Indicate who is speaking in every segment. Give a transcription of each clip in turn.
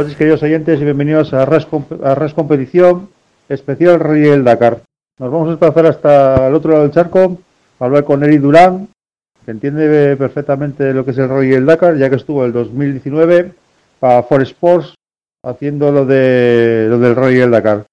Speaker 1: Buenas noches, queridos oyentes, y bienvenidos a Res, a Res Competición, especial Rally del Dakar. Nos vamos a desplazar hasta el otro lado del charco para hablar con Eri Durán, que entiende perfectamente lo que es el Rally del Dakar, ya que estuvo el 2019 para For Sports haciendo lo, de, lo del Rally del Dakar.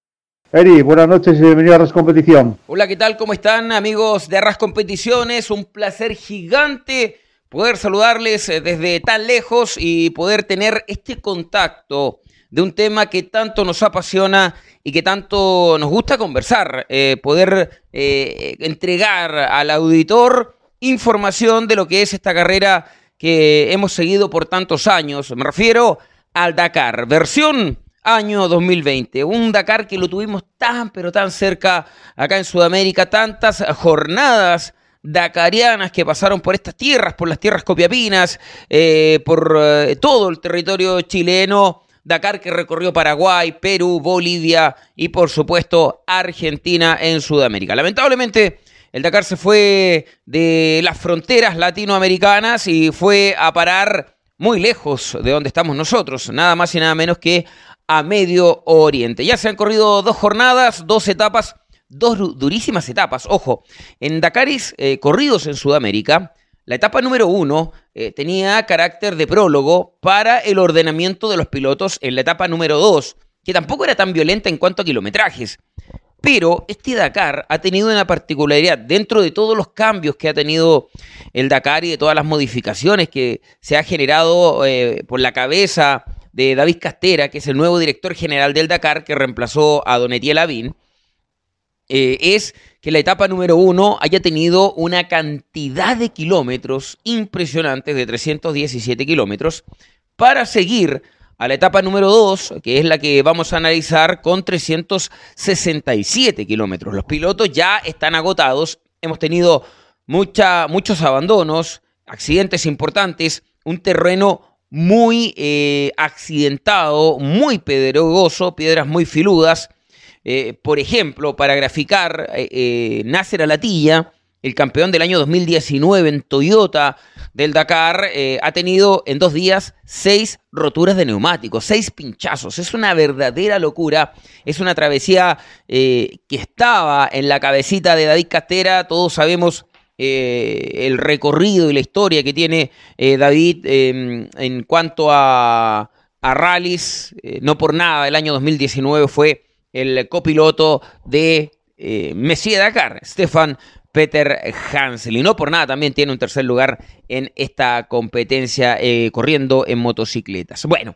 Speaker 1: Eri, buenas noches y bienvenido a Ras Competición.
Speaker 2: Hola, ¿qué tal? ¿Cómo están amigos de Ras Competiciones? Un placer gigante poder saludarles eh, desde tan lejos y poder tener este contacto de un tema que tanto nos apasiona y que tanto nos gusta conversar, eh, poder eh, entregar al auditor información de lo que es esta carrera que hemos seguido por tantos años. Me refiero al Dakar, versión año 2020. Un Dakar que lo tuvimos tan, pero tan cerca acá en Sudamérica, tantas jornadas dakarianas que pasaron por estas tierras, por las tierras copiapinas, eh, por eh, todo el territorio chileno. Dakar que recorrió Paraguay, Perú, Bolivia y por supuesto Argentina en Sudamérica. Lamentablemente el Dakar se fue de las fronteras latinoamericanas y fue a parar muy lejos de donde estamos nosotros, nada más y nada menos que a Medio Oriente. Ya se han corrido dos jornadas, dos etapas, dos durísimas etapas. Ojo, en Dakaris eh, corridos en Sudamérica, la etapa número uno eh, tenía carácter de prólogo para el ordenamiento de los pilotos en la etapa número dos, que tampoco era tan violenta en cuanto a kilometrajes. Pero este Dakar ha tenido una particularidad dentro de todos los cambios que ha tenido el Dakar y de todas las modificaciones que se ha generado eh, por la cabeza de David Castera, que es el nuevo director general del Dakar, que reemplazó a Don Etienne Lavín, eh, es que la etapa número uno haya tenido una cantidad de kilómetros impresionantes, de 317 kilómetros, para seguir a la etapa número dos, que es la que vamos a analizar con 367 kilómetros. Los pilotos ya están agotados, hemos tenido mucha, muchos abandonos, accidentes importantes, un terreno muy eh, accidentado, muy pedregoso, piedras muy filudas. Eh, por ejemplo, para graficar, eh, eh Nasser Alatilla, el campeón del año 2019 en Toyota del Dakar, ha tenido en dos días seis roturas de neumáticos, seis pinchazos. Es una verdadera locura. Es una travesía que estaba en la cabecita de David Castera. Todos sabemos eh, el recorrido y la historia que tiene eh, David em, en cuanto a, rallies. Eh, no por nada, el año 2019 fue el copiloto de Messier Dakar, Stefan Peter Hansel. Y no por nada también tiene un tercer lugar en esta competencia corriendo en motocicletas. Bueno,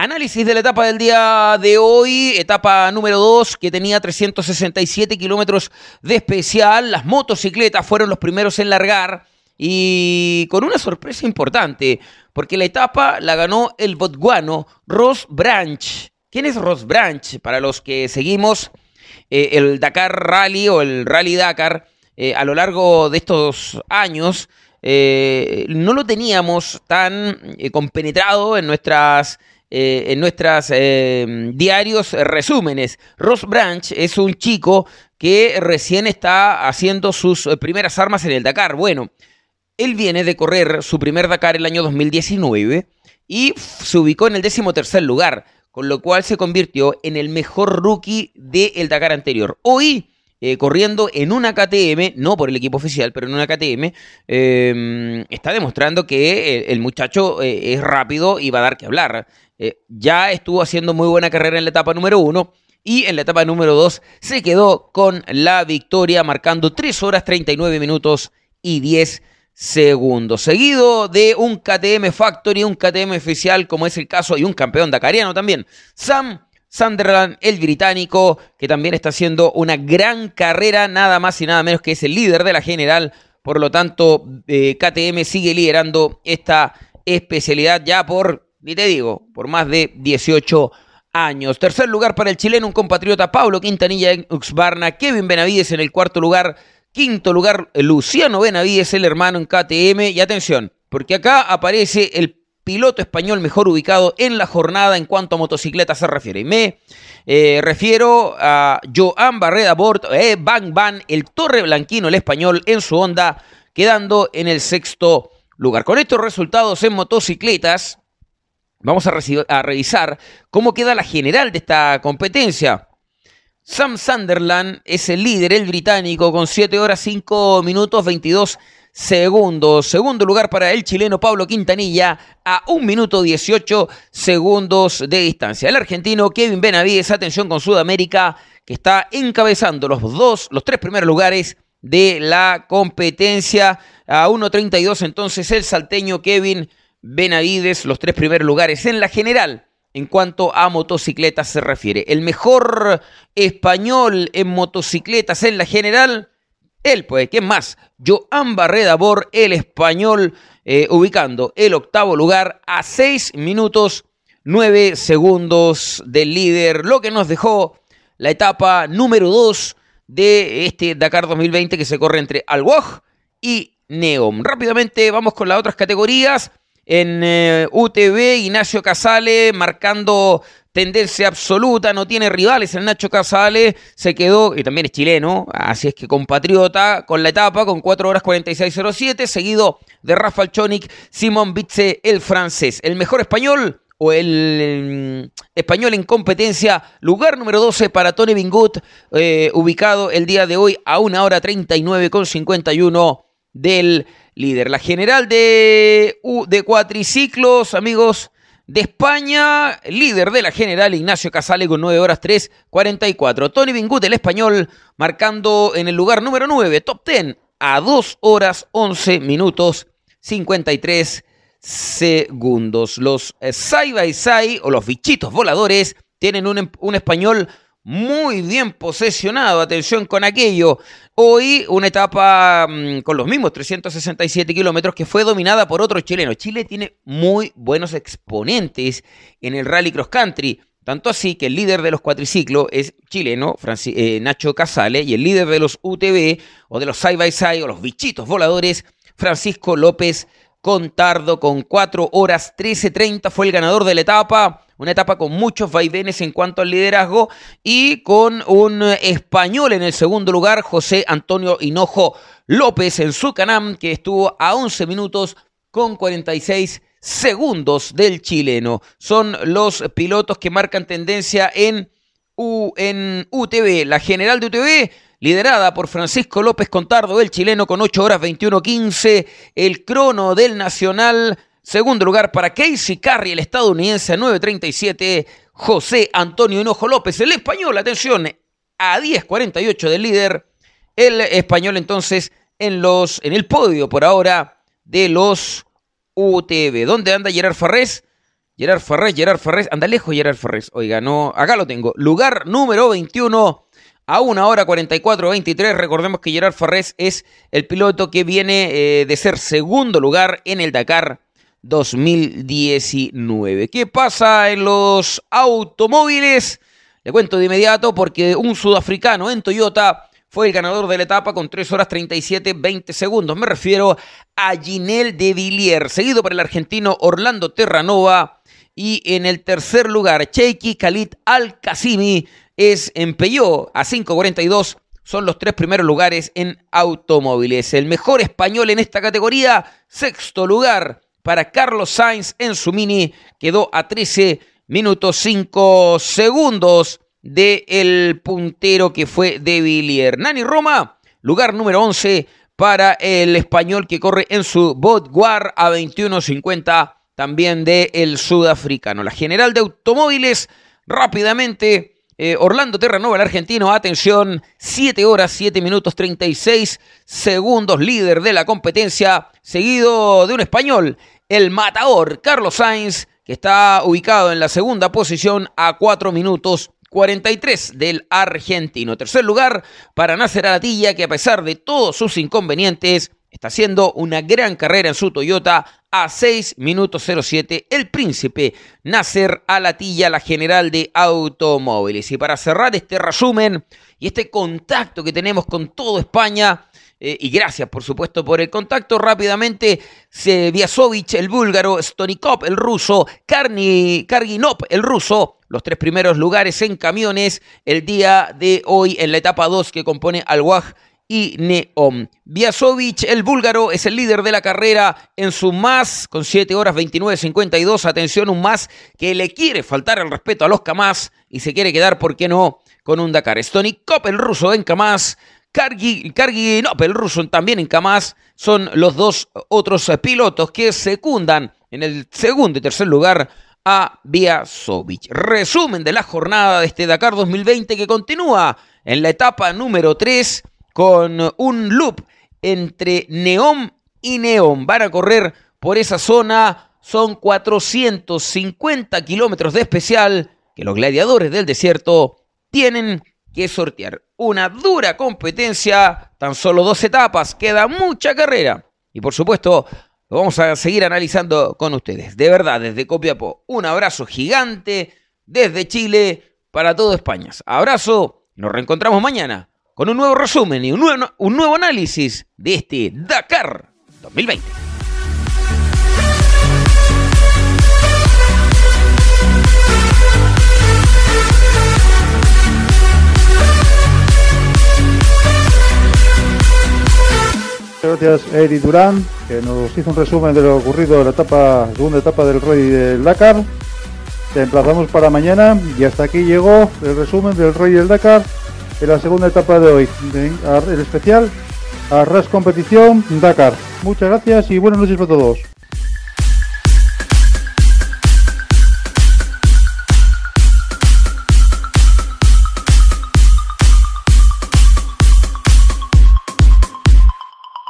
Speaker 2: Análisis de la etapa del día de hoy, etapa número 2 que tenía 367 kilómetros de especial. Las motocicletas fueron los primeros en largar y con una sorpresa importante, porque la etapa la ganó el botguano Ross Branch. ¿Quién es Ross Branch? Para los que seguimos eh, el Dakar Rally o el Rally Dakar eh, a lo largo de estos años, eh, no lo teníamos tan compenetrado en nuestras en nuestros diarios resúmenes. Ross Branch es un chico que recién está haciendo sus primeras armas en el Dakar. Bueno, él viene de correr su primer Dakar el año 2019 y se ubicó en el décimo tercer lugar, con lo cual se convirtió en el mejor rookie del Dakar anterior. Hoy corriendo en una KTM, no por el equipo oficial, pero en una KTM, está demostrando que el, muchacho es rápido y va a dar que hablar. Eh, ya estuvo haciendo muy buena carrera en la etapa número uno y en la etapa número dos se quedó con la victoria marcando 3 horas 39 minutos y 10 segundos. Seguido de un KTM Factory, un KTM oficial como es el caso y un campeón dakariano también. Sam Sunderland, el británico, que también está haciendo una gran carrera, nada más y nada menos que es el líder de la general. Por lo tanto, eh, KTM sigue liderando esta especialidad ya por ni te digo, por más de 18 años. Tercer lugar para el chileno, un compatriota Pablo Quintanilla en Uxbarna, Kevin Benavides en el cuarto lugar, quinto lugar Luciano Benavides, el hermano en KTM. Y atención, porque acá aparece el piloto español mejor ubicado en la jornada en cuanto a motocicleta se refiere. Me eh, refiero a Joan Barreda Bort, eh, Bang el Torre Blanquino, el español, en su onda, quedando en el sexto lugar. Con estos resultados en motocicletas, vamos a revisar cómo queda la general de esta competencia. Sam Sunderland es el líder, el británico, con 7 horas 5 minutos 22 segundos. Segundo lugar para el chileno Pablo Quintanilla a 1 minuto 18 segundos de distancia. El argentino Kevin Benavides, atención con Sudamérica, que está encabezando los dos, los tres primeros lugares de la competencia. A 1.32 entonces el salteño Kevin Benavides, los tres primeros lugares en la general. En cuanto a motocicletas se refiere, el mejor español en motocicletas en la general, él, pues, ¿quién más? Joan Barreda Bor, el español, eh, ubicando el octavo lugar a 6 minutos 9 segundos del líder, lo que nos dejó la etapa número 2 de este Dakar 2020 que se corre entre Alwaj y Neom. Rápidamente vamos con las otras categorías. En eh, UTV, Ignacio Casale marcando tendencia absoluta, no tiene rivales el Nacho Casale, se quedó, y también es chileno, así es que compatriota, con la etapa, con 4 horas 46.07, seguido de Rafael Chonic, Simón Bitze, el francés. El mejor español, o el, español en competencia, lugar número 12 para Tony Bingut, eh, ubicado el día de hoy a 1 hora 39 con 51 del líder. La general de, de cuatriciclos, amigos, de España, líder de la general Ignacio Casale con 9 horas 3, 44. Tony Bingut, el español, marcando en el lugar número 9, top 10, a 2 horas 11 minutos 53 segundos. Los eh, Sai by Sai o los bichitos voladores tienen un, un español muy bien posesionado. Atención con aquello. Hoy una etapa mm, con los mismos 367 kilómetros que fue dominada por otro chileno. Chile tiene muy buenos exponentes en el rally cross country. Tanto así que el líder de los cuatriciclos es chileno, eh, Nacho Casale, y el líder de los UTV o de los side by side o los bichitos voladores, Francisco López Contardo, con 4 horas 13.30 fue el ganador de la etapa una etapa con muchos vaivenes en cuanto al liderazgo y con un español en el segundo lugar, José Antonio Hinojo López en su canam, que estuvo a 11 minutos con 46 segundos del chileno. Son los pilotos que marcan tendencia en, en UTV. La general de UTV liderada por Francisco López Contardo, el chileno, con 8 horas 21.15. El crono del Nacional Segundo lugar para Casey Carry, el estadounidense a 9.37. José Antonio Hinojo López, el español, atención, a 10.48 del líder. El español entonces en, los, en el podio por ahora de los UTV. ¿Dónde anda Gerard Farrés? Gerard Farrés, Gerard Farrés, anda lejos Gerard Farrés. Oiga, no, acá lo tengo. Lugar número 21 a 1 hora 44-23. Recordemos que Gerard Farrés es el piloto que viene eh, de ser segundo lugar en el Dakar 2019. ¿Qué pasa en los automóviles? Le cuento de inmediato porque un sudafricano en Toyota fue el ganador de la etapa con 3 horas 37, 20 segundos. Me refiero a Ginel de Villiers, seguido por el argentino Orlando Terranova. Y en el tercer lugar, Cheiki Khalid Al-Qasimi es Peugeot a 5.42. Son los tres primeros lugares en automóviles. El mejor español en esta categoría, sexto lugar, para Carlos Sainz en su mini. Quedó a 13 minutos 5 segundos del el puntero que fue de Villiers. Nani Roma, lugar número 11 para el español que corre en su Botguar a 21.50 también del el sudafricano. La general de automóviles rápidamente eh, Orlando Terranova, el argentino, atención, 7 horas, 7 minutos 36 segundos, líder de la competencia, seguido de un español, el matador Carlos Sainz, que está ubicado en la segunda posición a 4 minutos 43 del argentino. Tercer lugar para Nasser Alatilla, que a pesar de todos sus inconvenientes, está haciendo una gran carrera en su Toyota a 6 minutos 07 el príncipe Nasser Alatilla, la general de automóviles. Y para cerrar este resumen y este contacto que tenemos con toda España, eh, y gracias por supuesto por el contacto, rápidamente Viasovich, el búlgaro, Stonikov, el ruso, Karni, el ruso, los tres primeros lugares en camiones el día de hoy en la etapa 2 que compone Al-Waj y Neom. Biasovic, el búlgaro, es el líder de la carrera en su más, con 7 horas 29.52. Atención, un más que le quiere faltar el respeto a los Kamaz y se quiere quedar, ¿por qué no?, con un Dakar. Stony el ruso en Kamaz. Kargi, el ruso también en Kamaz. Son los dos otros pilotos que secundan en el segundo y tercer lugar a Biasovic. Resumen de la jornada de este Dakar 2020 que continúa en la etapa número 3 con un loop entre Neón y Neón. Van a correr por esa zona. Son 450 kilómetros de especial que los gladiadores del desierto tienen que sortear. Una dura competencia, tan solo dos etapas, queda mucha carrera. Y por supuesto, lo vamos a seguir analizando con ustedes. De verdad, desde Copiapó, un abrazo gigante desde Chile para todo España. Abrazo, nos reencontramos mañana con un nuevo resumen y un nuevo, un nuevo análisis de este Dakar 2020.
Speaker 1: Gracias Eri Durán, que nos hizo un resumen de lo ocurrido en la etapa, segunda etapa del Rey del Dakar. Te emplazamos para mañana y hasta aquí llegó el resumen del Rey del Dakar en la segunda etapa de hoy, el especial Arras Competición Dakar. Muchas gracias y buenas noches para todos.